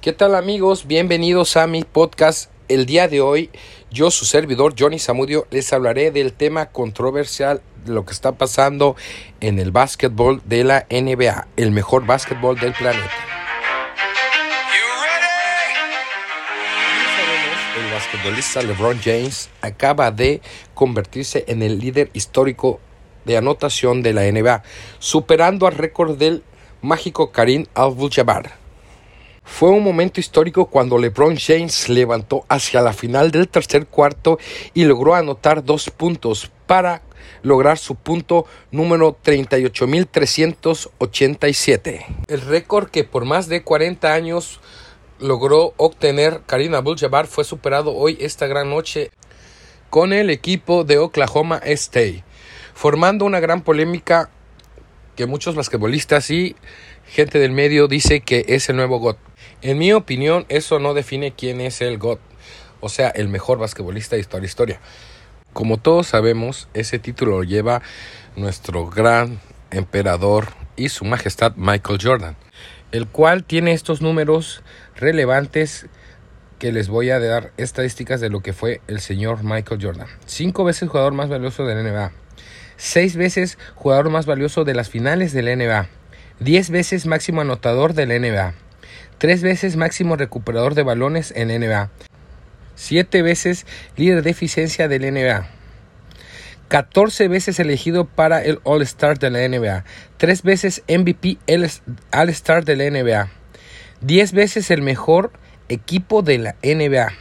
¿Qué tal amigos? Bienvenidos a mi podcast. El día de hoy, yo, su servidor Johnny Zamudio, les hablaré del tema controversial de lo que está pasando en el básquetbol de la NBA, el mejor básquetbol del planeta. El basquetbolista LeBron James acaba de convertirse en el líder histórico de anotación de la NBA, superando al récord del mágico Karim Abdul-Jabbar. Fue un momento histórico cuando LeBron James levantó hacia la final del tercer cuarto y logró anotar dos puntos para lograr su punto número 38.387. El récord que por más de 40 años logró obtener Karim Abdul-Jabbar fue superado hoy esta gran noche con el equipo de Oklahoma State, formando una gran polémica que muchos basquetbolistas y gente del medio dice que es el nuevo GOT. En mi opinión, eso no define quién es el GOT, o sea, el mejor basquetbolista de historia historia. Como todos sabemos, ese título lo lleva nuestro gran emperador y su majestad Michael Jordan, el cual tiene estos números relevantes que les voy a dar estadísticas de lo que fue el señor Michael Jordan. Cinco veces jugador más valioso de la NBA. Seis veces jugador más valioso de las finales de la NBA. Diez veces máximo anotador de la NBA tres veces máximo recuperador de balones en NBA, siete veces líder de eficiencia del NBA, 14 veces elegido para el All-Star de la NBA, tres veces MVP All-Star de la NBA, 10 veces el mejor equipo de la NBA,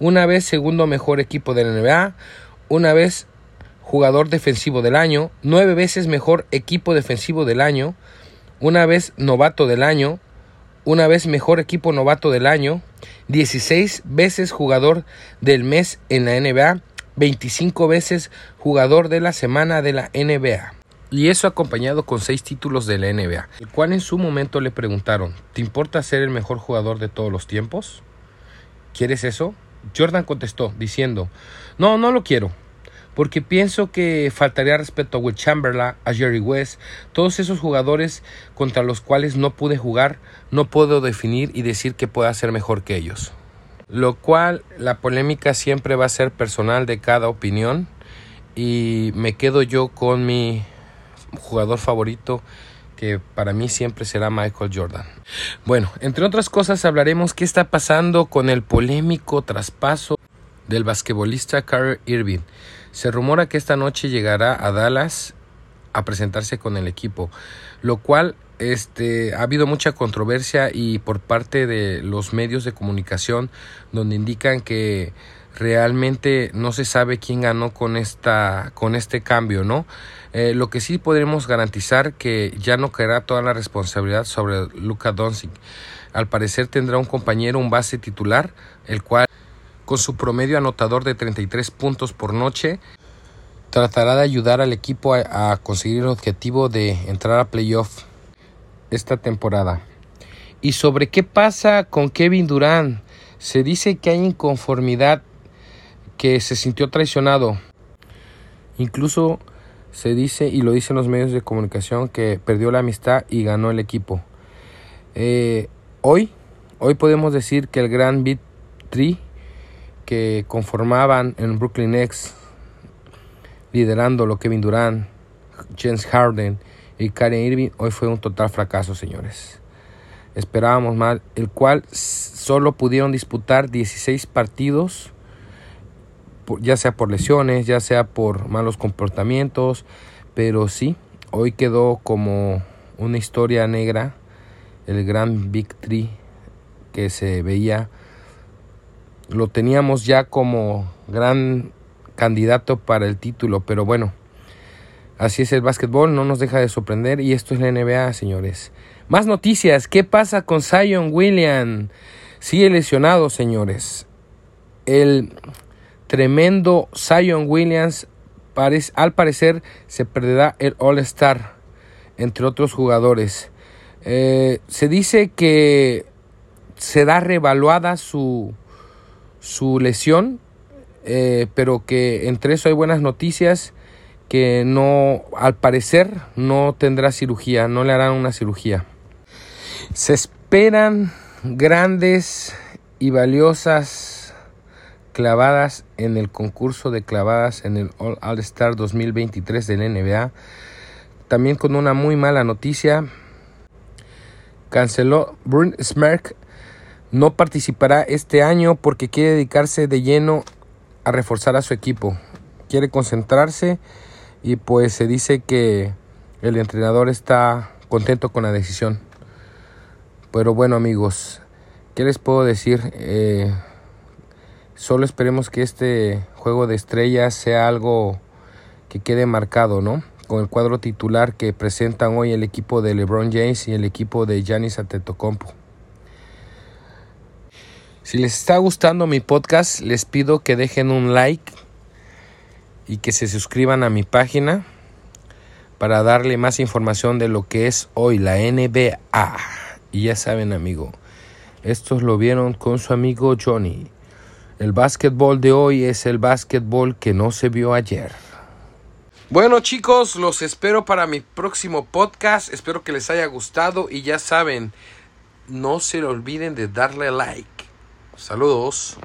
una vez segundo mejor equipo de la NBA, una vez jugador defensivo del año, nueve veces mejor equipo defensivo del año, una vez novato del año, una vez mejor equipo novato del año, 16 veces jugador del mes en la NBA, 25 veces jugador de la semana de la NBA. Y eso acompañado con 6 títulos de la NBA, el cual en su momento le preguntaron, ¿te importa ser el mejor jugador de todos los tiempos? ¿Quieres eso? Jordan contestó diciendo, no, no lo quiero, porque pienso que faltaría respeto a Will Chamberlain, a Jerry West, todos esos jugadores contra los cuales no pude jugar, no puedo definir y decir que pueda ser mejor que ellos. Lo cual la polémica siempre va a ser personal de cada opinión y me quedo yo con mi jugador favorito que para mí siempre será Michael Jordan. Bueno, entre otras cosas hablaremos qué está pasando con el polémico traspaso del basquetbolista Kyrie Irving. Se rumora que esta noche llegará a Dallas a presentarse con el equipo, lo cual este, ha habido mucha controversia y por parte de los medios de comunicación donde indican que realmente no se sabe quién ganó con esta con este cambio no eh, lo que sí podremos garantizar que ya no caerá toda la responsabilidad sobre Luka Doncic. Al parecer tendrá un compañero un base titular el cual con su promedio anotador de 33 puntos por noche, tratará de ayudar al equipo a, conseguir el objetivo de entrar a playoff esta temporada. ¿Y sobre qué pasa con Kevin Durant? Se dice que hay inconformidad, que se sintió traicionado. Incluso se dice, y lo dicen los medios de comunicación, que perdió la amistad y ganó el equipo. Eh, hoy, hoy podemos decir que el gran Beat 3 que conformaban en Brooklyn Nets, liderando lo Kevin Durant, James Harden y Karen Irving, hoy fue un total fracaso, señores. Esperábamos más, el cual solo pudieron disputar 16 partidos, ya sea por lesiones, ya sea por malos comportamientos, pero sí, hoy quedó como una historia negra el gran victory que se veía lo teníamos ya como gran candidato para el título, pero bueno, así es el básquetbol, no nos deja de sorprender y esto es la NBA, señores. Más noticias, ¿qué pasa con Zion William? Sigue lesionado, señores. El tremendo Zion Williams al parecer se perderá el All Star, entre otros jugadores. Eh, se dice que será revaluada su su lesión, eh, pero que entre eso hay buenas noticias que no, al parecer, no tendrá cirugía, no le harán una cirugía. Se esperan grandes y valiosas clavadas en el concurso de clavadas en el All Star 2023 del NBA. También con una muy mala noticia. Canceló Brun Smerk. No participará este año porque quiere dedicarse de lleno a reforzar a su equipo. Quiere concentrarse y pues se dice que el entrenador está contento con la decisión. Pero bueno amigos, ¿qué les puedo decir? Eh, solo esperemos que este juego de estrellas sea algo que quede marcado, ¿no? Con el cuadro titular que presentan hoy el equipo de LeBron James y el equipo de Giannis Antetokounmpo. Si les está gustando mi podcast, les pido que dejen un like y que se suscriban a mi página para darle más información de lo que es hoy la NBA. Y ya saben, amigo, estos lo vieron con su amigo Johnny. El básquetbol de hoy es el básquetbol que no se vio ayer. Bueno chicos, los espero para mi próximo podcast. Espero que les haya gustado y ya saben, no se olviden de darle like. Saludos.